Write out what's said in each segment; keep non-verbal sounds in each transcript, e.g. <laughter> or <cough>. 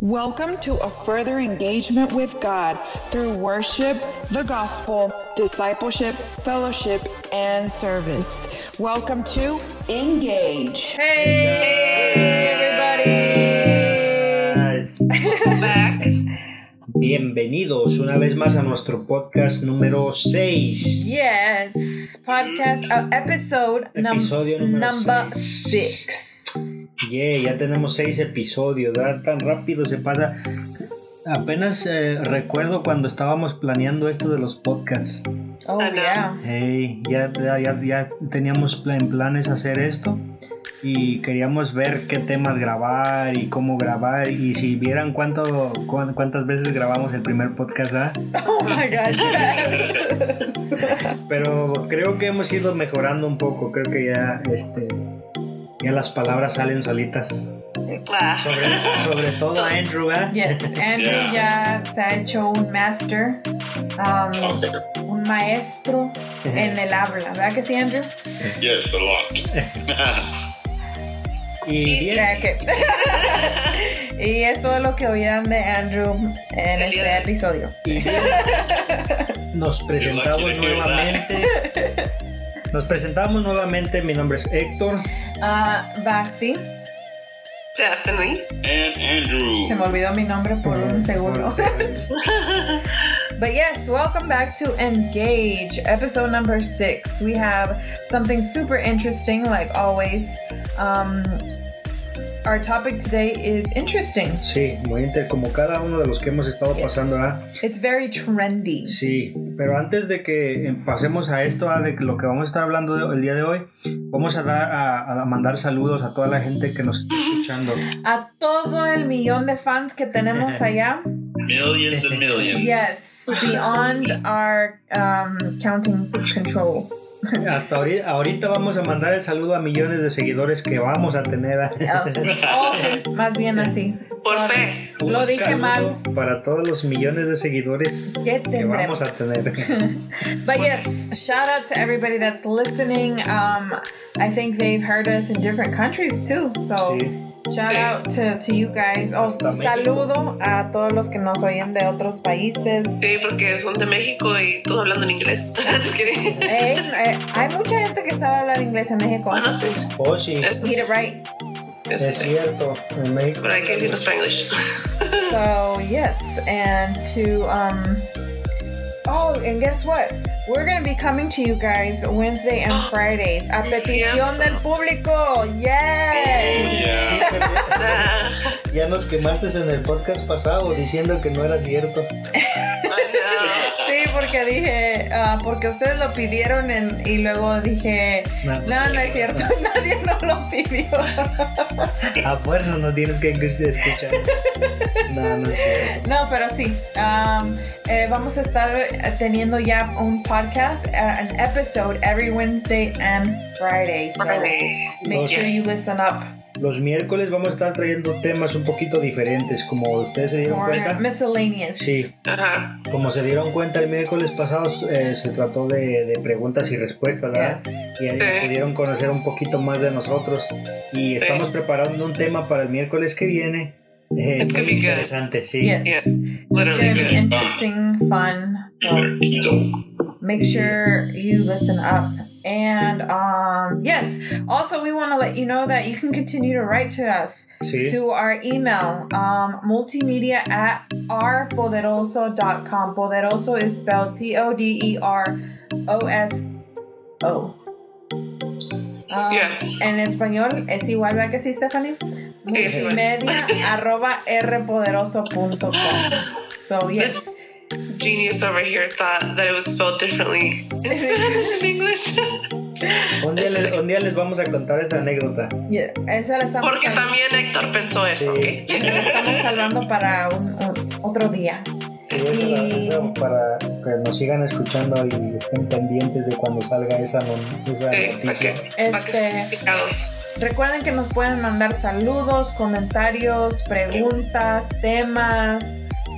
Welcome to a further engagement with God through worship, the gospel, discipleship, fellowship, and service. Welcome to Engage. Hey, everybody. back. Bienvenidos una vez más a nuestro podcast número 6. Yes, podcast of episode num- Episodio number 6. Yeah, ya tenemos 6 episodios, ¿verdad? Tan rápido se pasa. Apenas eh, recuerdo cuando estábamos planeando esto de los podcasts. Oh, yeah. Hey, ya, ya, ya, teníamos en planes hacer esto y queríamos ver qué temas grabar y cómo grabar y si vieran cuánto, cuán- cuántas veces grabamos el primer podcast, ¿ah? Oh my gosh. <laughs> Pero creo que hemos ido mejorando un poco. Creo que ya, este, ya las palabras salen solitas. Ah. Sobre, sobre todo Andrew, ¿eh? Yes, Andrew ya se ha hecho un master, um, un maestro en el habla, ¿verdad que sí, Andrew? Yes, a lot. Y bien, <laughs> y es todo lo que oirán de Andrew en este episodio. y bien, <laughs> nos presentamos nuevamente. <laughs> Nos presentamos nuevamente. Mi nombre es Héctor. Ah, Basti, Definitely. and Andrew. se me olvidó mi nombre por un segundo. <laughs> But yes, welcome back to Engage, episode number six. We have something super interesting, like always. Um, our topic today is interesting. Sí, muy inter, como cada uno de los que hemos estado pasando, ¿ah? It's very trendy. Sí, pero antes de que pasemos a esto, a de lo que vamos a estar hablando de- el día de hoy, vamos a dar a, a mandar saludos a toda la gente que nos está escuchando. A todo el millón de fans que tenemos <laughs> allá. Millions and millions. Yes, beyond our um, counting control. <laughs> Hasta ahorita, ahorita vamos a mandar el saludo a millones de seguidores que vamos a tener. Oh, <laughs> <laughs> oh, sí, más bien así. Por Sorry. fe. Lo dije mal. Para todos los millones de seguidores ¿Qué que vamos a tener. But yes, shout out to everybody that's listening. Um, I think they've heard us in different countries too. So Sí. Shout out to, to you guys. Oh, saludo a todos los que nos oyen de otros países. Sí, porque son de México y todos hablando en inglés. <laughs> Hey, eh, hay mucha gente que sabe hablar inglés en México. Bueno, sí. Oh, sí, Get es, it right. es sí. cierto. En México. Pero hay que decirlo en Spanglish. So yes, and to um oh, and guess what? We're gonna be coming to you guys Wednesday and <gasps> Fridays. A petición del público. Yes. Yeah. <laughs> Ah, Ya nos quemaste en el podcast pasado diciendo que no era cierto. Porque dije, ah, porque ustedes lo pidieron en- y luego dije, No, no, no es cierto, <laughs> nadie nos lo pidió. A fuerzas no tienes que escuchar. No, no es cierto. No, pero sí, um, eh, vamos a estar teniendo ya un podcast, uh, an episode every Wednesday and Friday. So Friday. make sure you listen up. Los miércoles vamos a estar trayendo temas un poquito diferentes, como ustedes se dieron More cuenta. miscellaneous. Sí, Ajá. como se dieron cuenta el miércoles pasado eh, se trató de, de preguntas y respuestas, ¿verdad? Yes. Y ahí Sí. pudieron conocer un poquito más de nosotros. Y estamos preparando un tema para el miércoles que viene. Eh, It's muy gonna be good. interesante, sí. Yes. Yeah. It's gonna Literally be good. interesting, fun. So make sure you listen up. And um, yes, also we want to let you know that you can continue to write to us Sí. to our email, um, multimedia at rpoderoso.com. Poderoso is spelled P O D E R O S O. Um, Yeah. En español es igual, ¿verdad que sí, Stephanie? Sí, es igual. Multimedia arroba rpoderoso.com. So, yes. Genius over here thought that it was spelled differently <laughs> in Spanish and English. Un día, les, un día les vamos a contar esa anécdota. Yeah, esa la estamos, Porque también Héctor pensó eso, Sí. ¿ok? la estamos salvando para un- un- otro día. Sí, Y- esa para que nos sigan escuchando y estén pendientes de cuando salga esa, no- esa Sí, noticia. que, para que Este- picados. Recuerden que nos pueden mandar saludos, comentarios, preguntas, temas,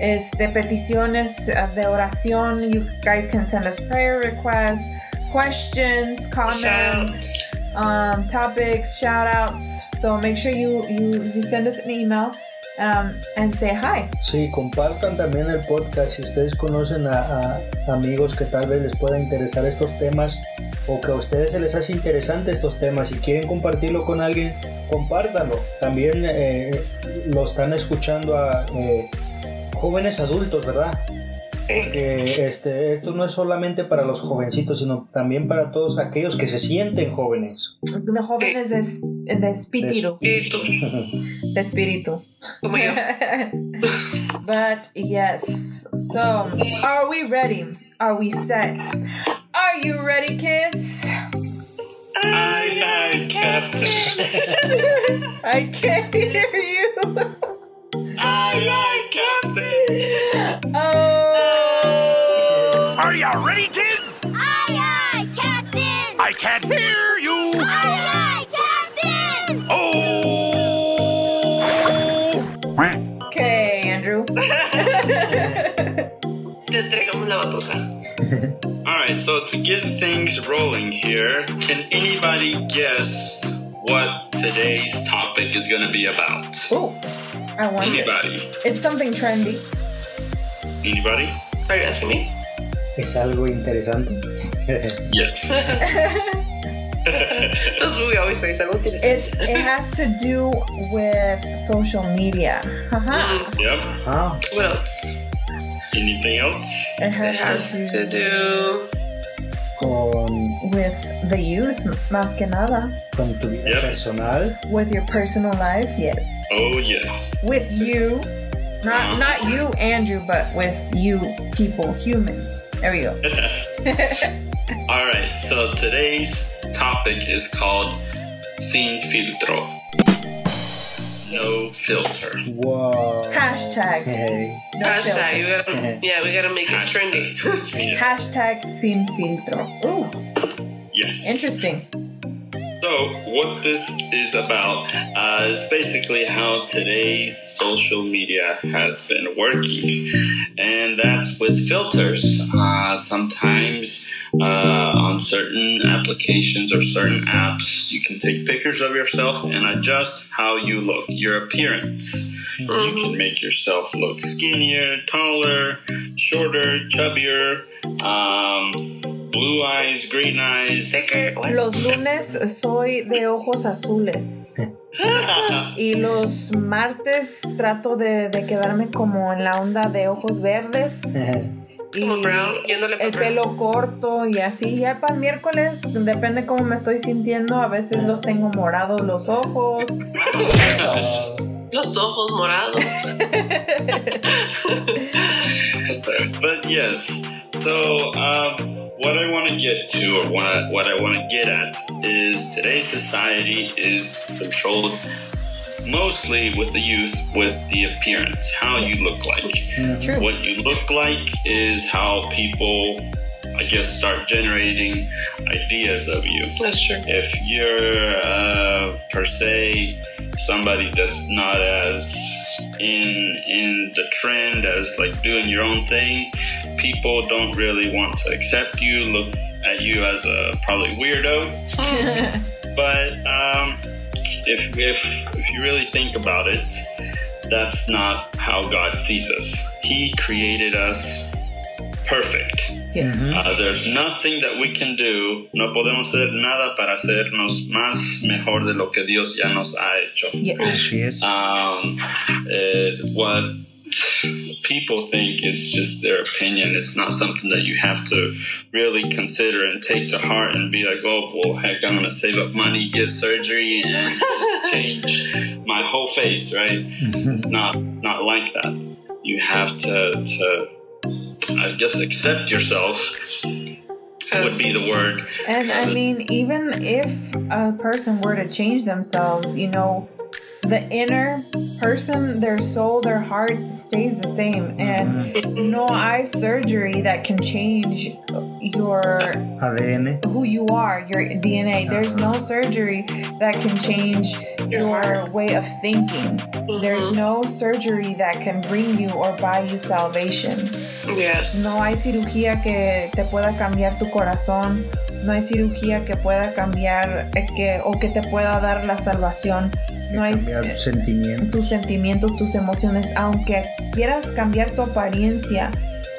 este, peticiones uh, de oración. You guys can send us prayer requests, questions, comments, um, topics, shout outs. So make sure you, you, you send us an email um, and say hi. Sí, compartan también el podcast si ustedes conocen a, a amigos que tal vez les pueda interesar estos temas o que a ustedes se les hace interesante estos temas y quieren compartirlo con alguien, compártanlo. También eh, lo están escuchando a eh, jóvenes adultos, ¿verdad? Que este, esto no es solamente para los jovencitos, sino también para todos aquellos que se sienten jóvenes. The jóvenes de, de espíritu. Espíritu. <laughs> De espíritu. Como yo. <laughs> But yes, so are we ready? Are we set? Are you ready, kids? Aye, aye, Captain. <laughs> I can't hear you. Aye, aye, so to get things rolling here, can anybody guess what today's topic is going to be about? Oh, I wonder. Anybody? It's something trendy. Anybody? Are you asking me? Es algo interesante. <laughs> Yes. <laughs> <laughs> That's what we always say. Es algo interesante. It it has to do with social media. Haha. Mm, yep. ah, What else? Anything else? It It has, has to do. Con, with the youth, más que nada. con tu vida Yep. personal. With your personal life, yes. Oh, yes. With you, not uh-huh. not you, Andrew, but with you people, humans. There we go. <laughs> Alright, so today's topic is called Sin Filtro. No filter. Whoa. Hashtag. Hey. No Hashtag. You filter. gotta, yeah, we gotta make it trendy. Yes. Hashtag sin filtro. Ooh, yes. interesting. So, what this is about uh, is basically how today's social media has been working, and that's with filters. Uh, sometimes uh, on certain applications or certain apps, you can take pictures of yourself and adjust how you look, your appearance. You can make yourself look skinnier, taller, shorter, chubbier, um, blue eyes, green eyes. Los lunes soy de ojos azules. <laughs> Y los martes trato de, de quedarme como en la onda de ojos verdes. Y el brown. pelo corto y así. Ya para el miércoles, depende cómo me estoy sintiendo. A veces los tengo morados los ojos. <laughs> Los ojos morados. <laughs> but yes, so um, what I want to get to, or what I, what I want to get at, is today's society is controlled mostly with the youth with the appearance, how you look like. True. What you look like is how people, I guess, start generating ideas of you. That's true. if you're uh, per se somebody that's not as in in the trend as like doing your own thing people don't really want to accept you look at you as a probably weirdo. <laughs> But um, if if if you really think about it that's not how god sees us. He created us perfect Yes. Uh, there's nothing that we can do, no podemos hacer nada para hacernos más mejor de lo que Dios ya nos ha hecho. Yes. Um, eh, what people think is just their opinion. It's not something that you have to really consider and take to heart and be like, oh, well, heck, I'm going to save up money, get surgery, and just <laughs> change my whole face, right? It's not not like that. You have to, to I guess, accept yourself would be the word. And I mean, even if a person were to change themselves, you know, the inner person, their soul, their heart stays the same. And mm-hmm. no eye surgery that can change your ADN. who you are, your DNA. There's no uh-huh. surgery that can change your way of thinking. There's mm-hmm. no surgery that can bring you or buy you salvation. Yes. No hay cirugía que te pueda cambiar tu corazón. No hay cirugía que pueda cambiar eh, que, o que te pueda dar la salvación. no hay cambiar eh, sentimientos. tus sentimientos, tus emociones, aunque quieras cambiar tu apariencia,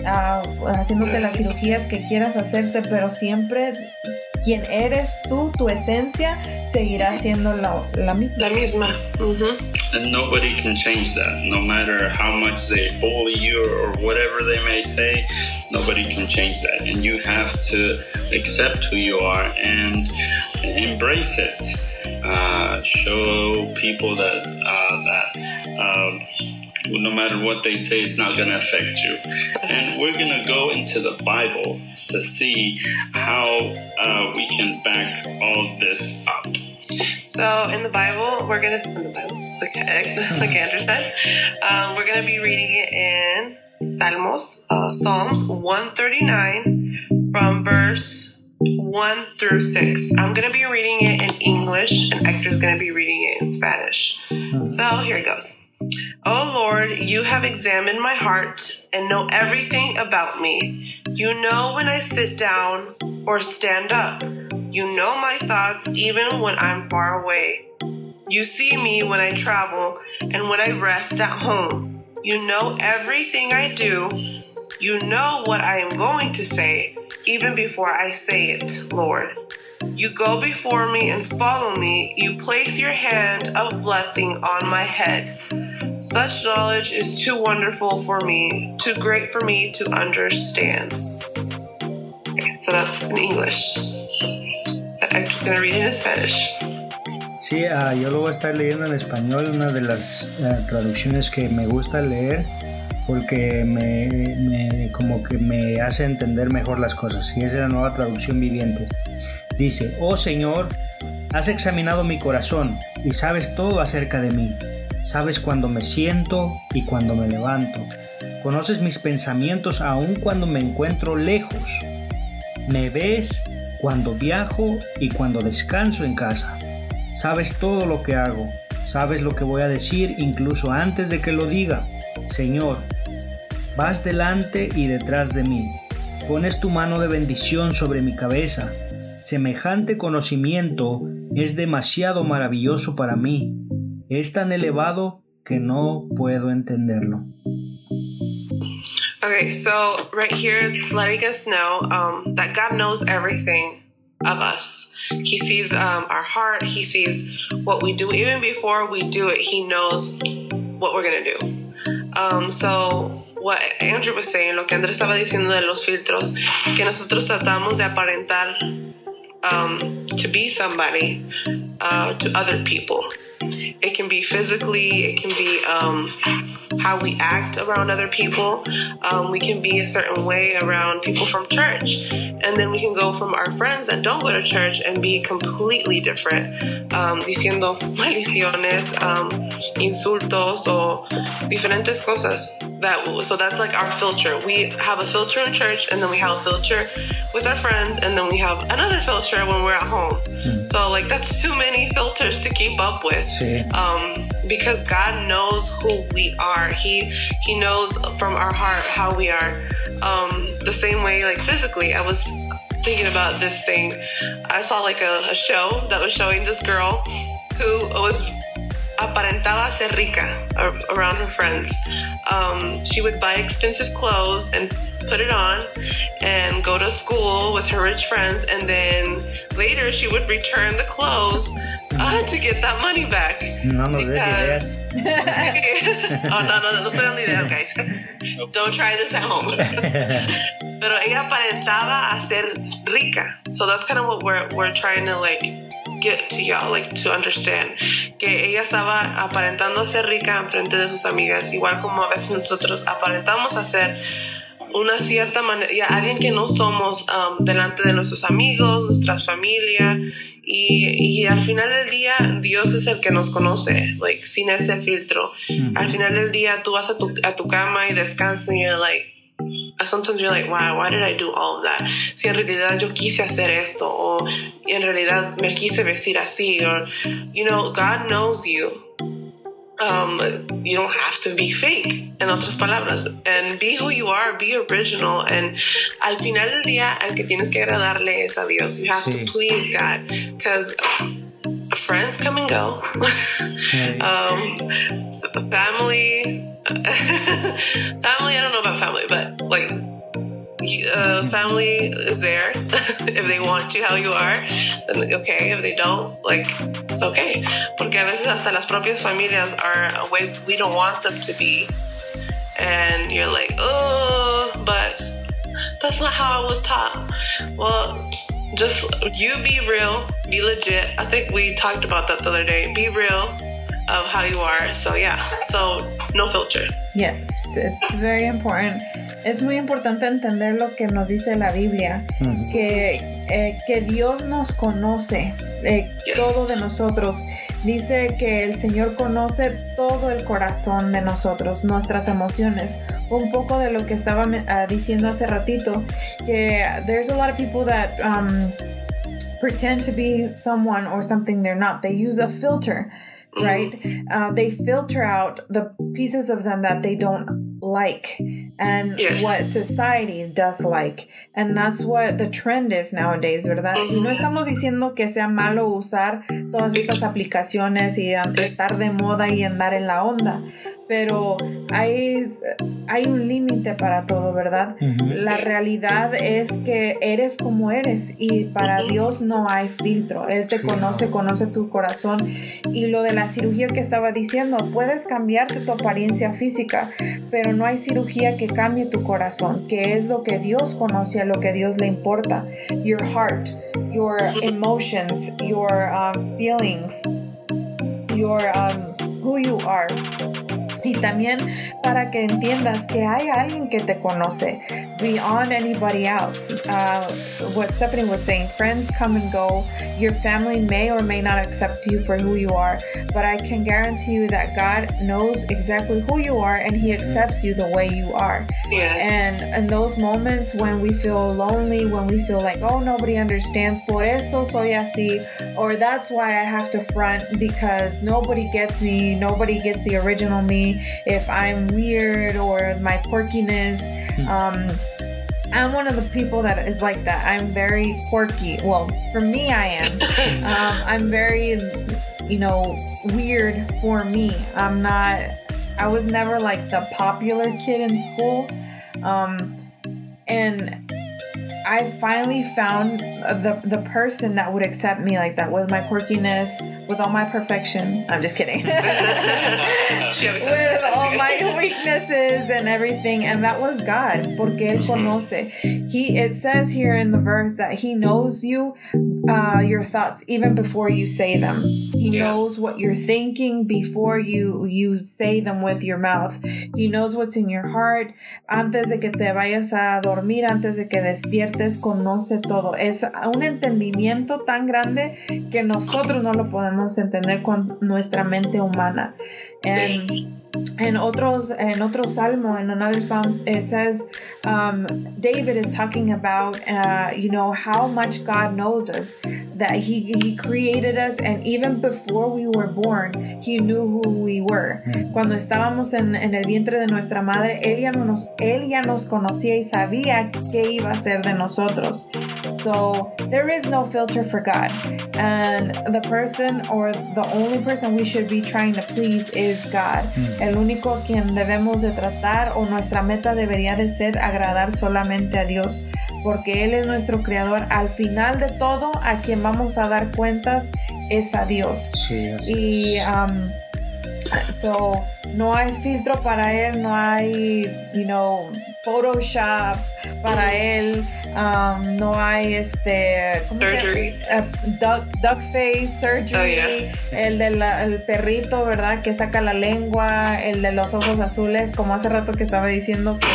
ah, haciéndote las cirugías que quieras hacerte, pero siempre quien eres tú, tu esencia, seguirá siendo la, la misma. La misma. And nobody can change that. No matter how much they bully you or whatever they may say, nobody can change that. And you have to accept who you are and embrace it. Uh, show people that uh, that um, no matter what they say, it's not going to affect you. And we're going to go into the Bible to see how uh, we can back all this up. So in the Bible, we're the Bible, like, like Andrew said, um, we're gonna be reading it in Salmos, uh, Psalms 139 from verse 1 through 6. I'm gonna be reading it in English, and Hector's gonna be reading it in Spanish. So here it goes. Oh Lord, you have examined my heart and know everything about me. You know when I sit down or stand up. You know my thoughts even when I'm far away. You see me when I travel and when I rest at home. You know everything I do. You know what I am going to say even before I say it, Lord. You go before me and follow me. You place your hand of blessing on my head. Such knowledge is too wonderful for me, too great for me to understand. Okay, so that's in English. I'm just going to read it in Spanish. Sí, ah, yo lo voy a estar leyendo en español, una de las eh, traducciones que me gusta leer porque me, me- como que me hace entender mejor las cosas. Y es la nueva traducción viviente. Dice, oh Señor, has examinado mi corazón y sabes todo acerca de mí. Sabes cuando me siento y cuando me levanto. Conoces mis pensamientos aun cuando me encuentro lejos. Me ves cuando viajo y cuando descanso en casa. Sabes todo lo que hago. Sabes lo que voy a decir incluso antes de que lo diga. Señor, vas delante y detrás de mí. Pones tu mano de bendición sobre mi cabeza. Semejante conocimiento es demasiado maravilloso para mí. Es tan elevado que no puedo entenderlo. Okay, so right here it's letting us know um, that God knows everything of us. He sees um, our heart, He sees what we do. Even before we do it, He knows what we're going to do. Um, so, what Andrew was saying, lo que Andrew estaba diciendo de los filtros, que nosotros tratamos de aparentar um, to be somebody uh, to other people. It can be physically, it can be um, how we act around other people. Um, we can be a certain way around people from church. And then we can go from our friends that don't go to church and be completely different, um, diciendo maldiciones, um, insultos, o diferentes cosas. That so that's like our filter. We have a filter in church, and then we have a filter with our friends, and then we have another filter when we're at home. So like that's too many filters to keep up with Sí. um, because God knows who we are. He He knows from our heart how we are. Um, the same way, like physically, I was thinking about this thing. I saw like a, a show that was showing this girl who was aparentaba ser rica around her friends. Um, she would buy expensive clothes and put it on and go to school with her rich friends, and then later she would return the clothes uh, to get that money back. No des Because- oh, no, no, no estoy dando ideas, guys. Don't try this at home. Pero ella aparentaba a ser rica. So that's kind of what we're, we're trying to like get to y'all, like to understand. Que ella estaba aparentando a ser rica en frente de sus amigas, igual como a veces nosotros aparentamos a ser una cierta manera, ya alguien que no somos um, delante de nuestros amigos, nuestra familia. Y, y al final del día, Dios es el que nos conoce, like, sin ese filtro. Al final del día, tú vas a tu, a tu cama y descansas y you're like, sometimes you're like, wow, why did I do all of that? Si en realidad yo quise hacer esto, o en realidad me quise vestir así, or, you know, God knows you. Um, you don't have to be fake, en otras palabras. And be who you are, be original. And al final del día, al que tienes que agradarle es a Dios. You have to please God. Because friends come and go. <laughs> um, family, <laughs> family. I don't know about family, but like uh, family is there. <laughs> if they want you how you are, then okay. If they don't, like okay. Porque a veces hasta las propias familias are a way we don't want them to be, and you're like, oh, but that's not how I was taught. Well, just you be real, be legit. I think we talked about that the other day. Be real of how you are. So yeah, so no filter. Yes, it's very important. Es muy importante entender lo que nos dice la Biblia, que, eh, que Dios nos conoce, eh, Yes. todo de nosotros. Dice que el Señor conoce todo el corazón de nosotros, nuestras emociones. Un poco de lo que estaba ah, diciendo hace ratito, que there's a lot of people that um, pretend to be someone or something they're not. They use a filter, right? Uh, they filter out the pieces of them that they don't like and Yes. what society does like. And that's what the trend is nowadays, ¿verdad? Y no estamos diciendo que sea malo usar todas estas aplicaciones y estar de moda y andar en la onda, pero hay, hay un límite para todo, ¿verdad? La realidad es que eres como eres y para Dios no hay filtro. Él te Sí, conoce, no. conoce tu corazón. Y lo de la cirugía que estaba diciendo, puedes cambiarte tu apariencia física, pero no hay cirugía que cambie tu corazón, que es lo que Dios conoce, a lo que Dios le importa. Your heart, your emotions, your um, feelings, your um, who you are. Y también para que entiendas que hay alguien que te conoce beyond anybody else. Uh, what Stephanie was saying, friends come and go. Your family may or may not accept you for who you are, but I can guarantee you that God knows exactly who you are and He accepts you the way you are. Yeah. And in those moments when we feel lonely, when we feel like, oh, nobody understands, por eso soy así, or that's why I have to front because nobody gets me, nobody gets the original me, if I'm weird or my quirkiness. Um, I'm one of the people that is like that. I'm very quirky. Well, for me, I am. <coughs> Um, I'm very, you know, weird for me. I'm not, I was never like the popular kid in school. Um, and I finally found the the person that would accept me like that with my quirkiness, with all my perfection. I'm just kidding. <laughs> She always says with all my weaknesses and everything, and that was God, porque él mm-hmm. conoce. He it says here in the verse that he knows you, uh, your thoughts even before you say them. He Yeah. knows what you're thinking before you you say them with your mouth. He knows what's in your heart. Antes de que te vayas a dormir, antes de que despiertes, conoce todo. Es un entendimiento tan grande que nosotros no lo podemos entender con nuestra mente humana. And en otros en otro salmo in another psalm it says um, david is talking about uh, you know how much god knows us that he he created us and even before we were born he knew who we were. Cuando estábamos en, en el vientre de nuestra madre él ya, nos, él ya nos conocía y sabía qué iba a ser de nosotros. So there is no filter for god. And the person or the only person we should be trying to please is god el único a quien debemos de tratar o nuestra meta debería de ser agradar solamente a Dios, porque Él es nuestro creador. Al final de todo, a quien vamos a dar cuentas es a Dios. Sí, Y um, so no hay filtro para él, no hay, you know, Photoshop para él, um, no hay este, ¿cómo se llama? Surgery. Uh, duck, duck face surgery, Oh, yes. el del el perrito, ¿verdad? Que saca la lengua, el de los ojos azules, como hace rato que estaba diciendo que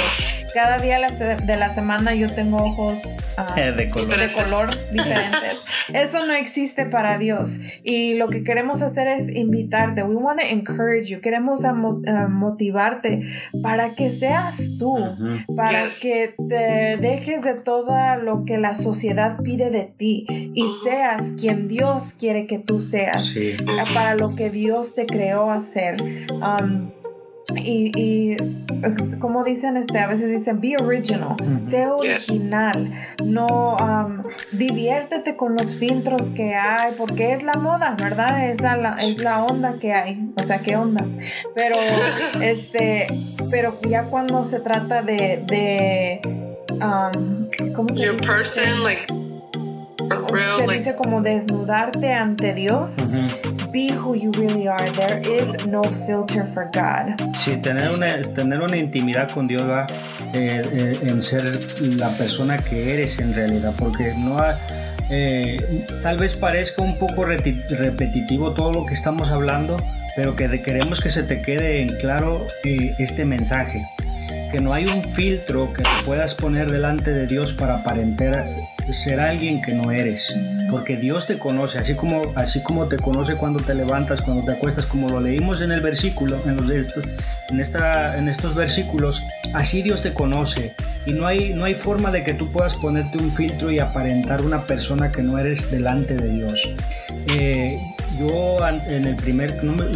cada día de la semana yo tengo ojos ah, <laughs> De color. de color diferentes. <laughs> Eso no existe para Dios. Y lo que queremos hacer es invitarte. We want to encourage you. Queremos motivarte para que seas tú, para Yes. que te dejes de todo lo que la sociedad pide de ti y seas quien Dios quiere que tú seas Sí. para lo que Dios te creó hacer. Um, y, y, como dicen este a veces dicen be original sé original. No um, diviértete con los filtros que hay porque es la moda verdad es la, es la onda que hay o sea qué onda. Pero <laughs> este pero ya cuando se trata de de um, cómo se Your dice? person, like, se dice como desnudarte ante Dios. Be who you really are. There is no filter for God. Sí, tener una, tener una intimidad con Dios va eh, eh, en ser la persona que eres en realidad, porque no ha- eh, tal vez parezca un poco repetitivo todo lo que estamos hablando, pero que queremos que se te quede en claro eh, este mensaje, que no hay un filtro que te puedas poner delante de Dios para aparentar ser alguien que no eres, porque Dios te conoce, así como, así como te conoce cuando te levantas, cuando te acuestas, como lo leímos en el versículo, en, los en, esta, en estos versículos, así Dios te conoce. Y no hay, no hay forma de que tú puedas ponerte un filtro y aparentar una persona que no eres delante de Dios. Eh, yo en el primer,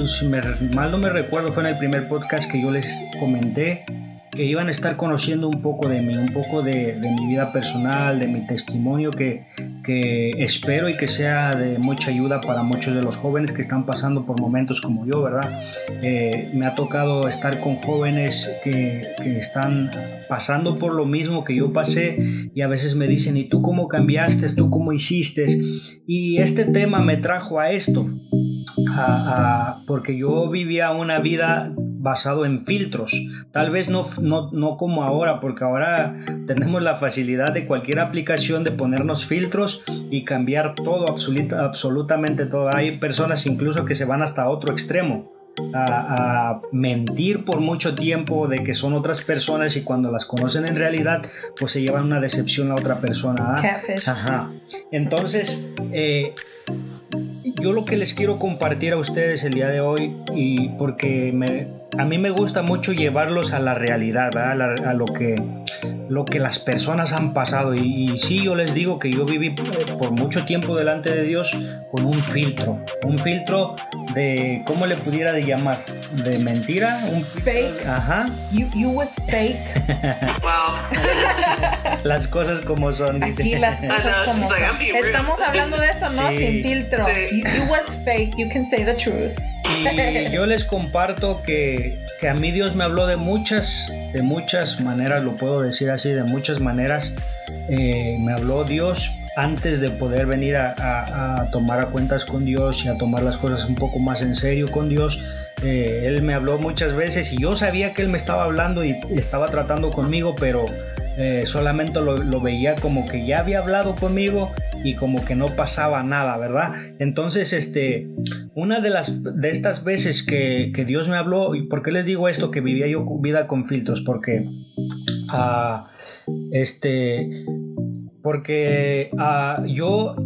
si me- mal no me recuerdo, fue en el primer podcast que yo les comenté que iban a estar conociendo un poco de mí, un poco de, de mi vida personal, de mi testimonio, que, que espero y que sea de mucha ayuda para muchos de los jóvenes que están pasando por momentos como yo, ¿verdad? Eh, me ha tocado estar con jóvenes que, que están pasando por lo mismo que yo pasé y a veces me dicen, ¿y tú cómo cambiaste? ¿Tú cómo hiciste? Y este tema me trajo a esto, a- a- porque yo vivía una vida basado en filtros. Tal vez no, no, no como ahora, porque ahora tenemos la facilidad de cualquier aplicación de ponernos filtros y cambiar todo, absoluta- absolutamente todo. Hay personas incluso que se van hasta otro extremo. A, a mentir por mucho tiempo de que son otras personas y cuando las conocen en realidad pues se llevan una decepción a otra persona ¿ah? Ajá. Entonces, eh, yo lo que les quiero compartir a ustedes el día de hoy, y porque me, a mí me gusta mucho llevarlos a la realidad, a lo, que, lo que las personas han pasado. Y, y sí, yo les digo que yo viví por mucho tiempo delante de Dios con un filtro, un filtro de, ¿cómo le pudiera de llamar? ¿De mentira? Un Fake. Ajá. You, you was fake. <laughs> wow. Las cosas como son, dice. Aquí las <laughs> cosas know, como son. Estamos hablando de eso, ¿no? Sí. Sin filtro. Sí. You, you was fake. You can say the truth. Y yo les comparto que, que a mí Dios me habló de muchas, de muchas maneras, lo puedo decir así, de muchas maneras. Eh, me habló Dios antes de poder venir a, tomar a cuentas con Dios y a tomar las cosas un poco más en serio con Dios. Eh, él me habló muchas veces y yo sabía que Él me estaba hablando y estaba tratando conmigo, pero eh, solamente lo, lo veía como que ya había hablado conmigo y como que no pasaba nada, ¿verdad? Entonces, este, una de las de estas veces que, que Dios me habló, ¿y por qué les digo esto? Que vivía yo vida con filtros, porque ah, este, porque ah, yo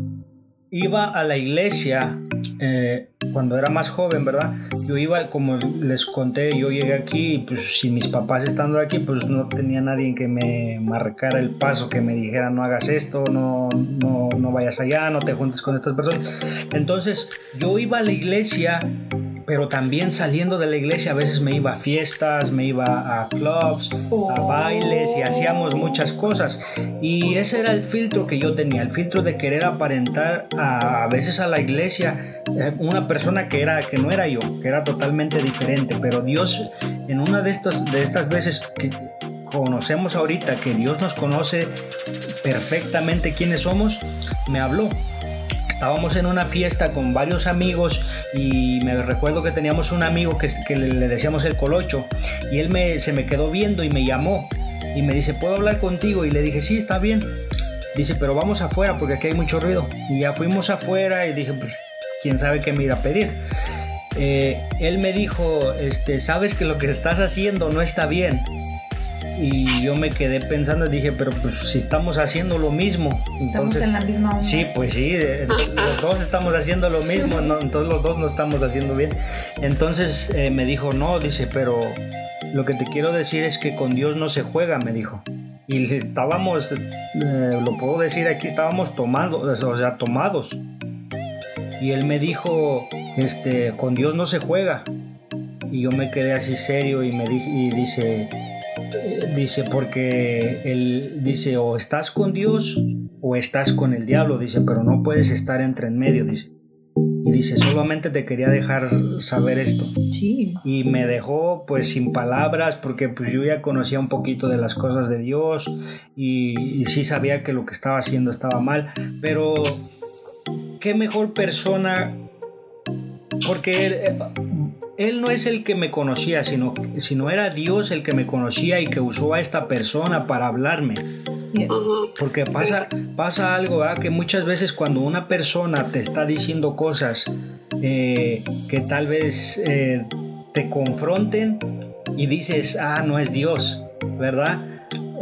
iba a la iglesia eh, cuando era más joven, ¿verdad? Yo iba, como les conté, yo llegué aquí y pues si mis papás estando aquí, pues no tenía nadie que me marcara el paso, que me dijera no hagas esto, no, no, no vayas allá, no te juntes con estas personas. Entonces yo iba a la iglesia pero también saliendo de la iglesia a veces me iba a fiestas, me iba a clubs, a bailes y hacíamos muchas cosas. Y ese era el filtro que yo tenía, el filtro de querer aparentar a, a veces a la iglesia eh, una persona que, era, que no era yo, que era totalmente diferente. Pero Dios en una de, estos, de estas veces que conocemos ahorita, que Dios nos conoce perfectamente quiénes somos, me habló estábamos en una fiesta con varios amigos y me recuerdo que teníamos un amigo que, le decíamos el colocho y él me, se me quedó viendo y me llamó y me dice, ¿puedo hablar contigo? Y le dije, sí, está bien. Dice, pero vamos afuera porque aquí hay mucho ruido. Y ya fuimos afuera y dije, pues, ¿quién sabe qué me irá a pedir? Eh, él me dijo, este, sabes que lo que estás haciendo no está bien. Y yo me quedé pensando y dije, pero pues si estamos haciendo lo mismo, Estamos entonces... en la misma onda. Sí, pues sí, los dos estamos haciendo lo mismo, ¿no? entonces los dos no estamos haciendo bien. Entonces eh, me dijo, no, dice, pero lo que te quiero decir es que con Dios no se juega, me dijo. Y estábamos, eh, lo puedo decir aquí, estábamos tomando, o sea, tomados. Y él me dijo, este, con Dios no se juega. y yo me quedé así serio y me dije, y dice, eh, dice, porque él dice, o estás con Dios o estás con el diablo, dice, pero no puedes estar entre en medio, dice. Y dice, solamente te quería dejar saber esto. Sí. Y me dejó pues sin palabras porque pues yo ya conocía un poquito de las cosas de Dios y, y sí sabía que lo que estaba haciendo estaba mal. Pero qué mejor persona porque él, eh, él no es el que me conocía, sino, sino era Dios el que me conocía y que usó a esta persona para hablarme. Yes. Porque pasa, pasa algo, ¿verdad? que muchas veces cuando una persona te está diciendo cosas eh, que tal vez eh, te confronten y dices, ah, no es Dios, ¿verdad?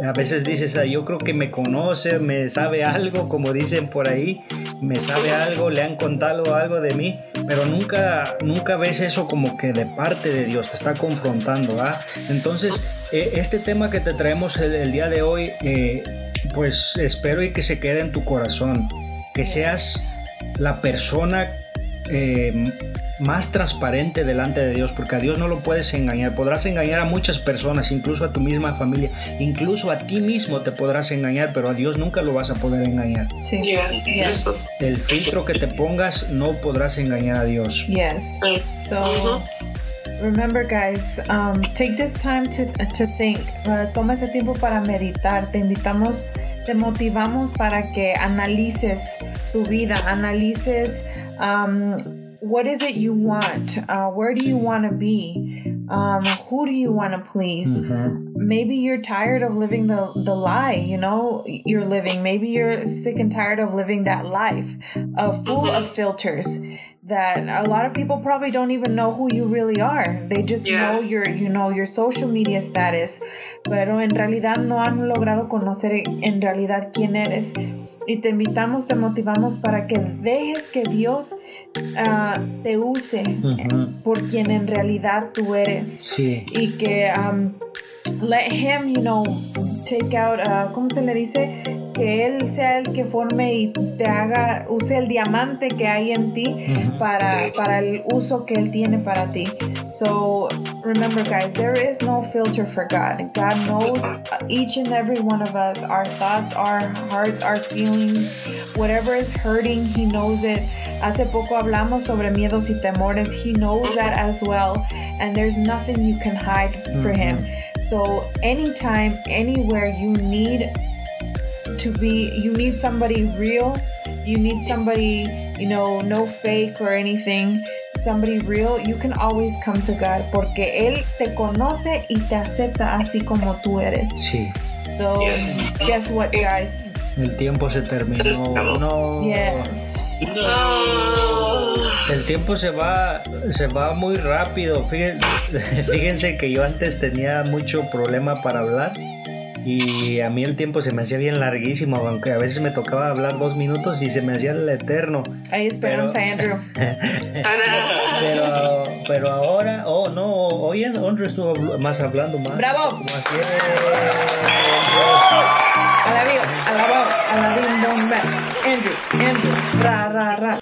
A veces dices, ah, yo creo que me conoce, me sabe algo, como dicen por ahí, me sabe algo, le han contado algo de mí, pero nunca, nunca ves eso como que de parte de Dios, te está confrontando, ¿verdad? Entonces, eh, este tema que te traemos el, el día de hoy, eh, pues espero y que se quede en tu corazón, que seas la persona eh, más transparente delante de Dios, porque a Dios no lo puedes engañar. Podrás engañar a muchas personas, incluso a tu misma familia, incluso a ti mismo te podrás engañar, pero a Dios nunca lo vas a poder engañar. Sí. Yes. Yes. El filtro que te pongas no podrás engañar a Dios. Yes. So remember, guys, um, take this time to, to think. Uh, toma ese tiempo para meditar. Te invitamos, te motivamos para que analices tu vida, analices um, what is it you want, uh, where do you want to be, um, who do you want to please. maybe you're tired of living the, the lie you know you're living. Maybe you're sick and tired of living that life uh, full of filters that a lot of people probably don't even know who you really are. They just Yes. know your you know your social media status pero en realidad no han logrado conocer en realidad quién eres y te invitamos te motivamos para que dejes que Dios ah, te use Ujú. por quien en realidad tú eres Sí. y que um, let him, you know, take out, uh, ¿cómo se le dice? Que él sea el que forme y te haga, use el diamante que hay en ti para, para el uso que él tiene para ti. So remember, guys, there is no filter for God. God knows each and every one of us, our thoughts, our hearts, our feelings, whatever is hurting, He knows it. Hace poco hablamos sobre miedos y temores. He knows that as well, and there's nothing you can hide for Him. So anytime, anywhere you need to be you need somebody real you need somebody you know no fake or anything somebody real you can always come to god porque él te conoce y te acepta así como tú eres Sí. so Yes. guess what guys El tiempo se terminó. No. yes No. El tiempo se va, se va muy rápido. Fíjense, <laughs> fíjense que yo antes tenía mucho problema para hablar y a mí el tiempo se me hacía bien larguísimo, aunque a veces me tocaba hablar dos minutos y se me hacía el eterno. hay esperanza Andrew. <laughs> Pero, pero ahora, oh no, hoy Andrew estuvo más hablando más. Bravo. Bam. Andrew Andrew ra ra ra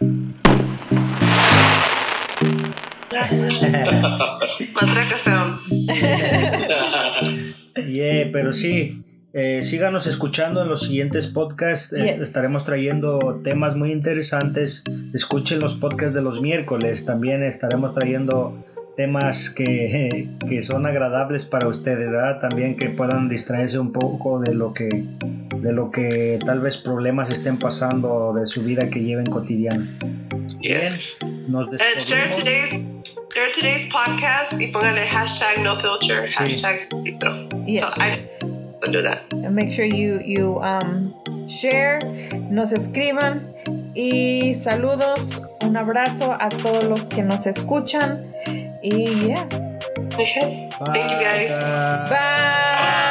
<laughs> Matraca sounds. <laughs> Yeah, pero sí, eh, síganos escuchando en los siguientes podcasts. Yes. Estaremos trayendo temas muy interesantes. Escuchen los podcasts de los miércoles. También estaremos trayendo temas que, <laughs> que son agradables para ustedes, ¿verdad? También que puedan distraerse un poco de lo que de lo que tal vez problemas estén pasando de su vida que lleven cotidiana. Yes. Nos And share despedimos. today's share today's podcast y póngale hashtag no filter, Sí. hashtag filtro. Yes. So I so do that. And make sure you you um share, nos escriban y saludos, un abrazo a todos los que nos escuchan yeah, Okay. Thank you guys. Bye. bye.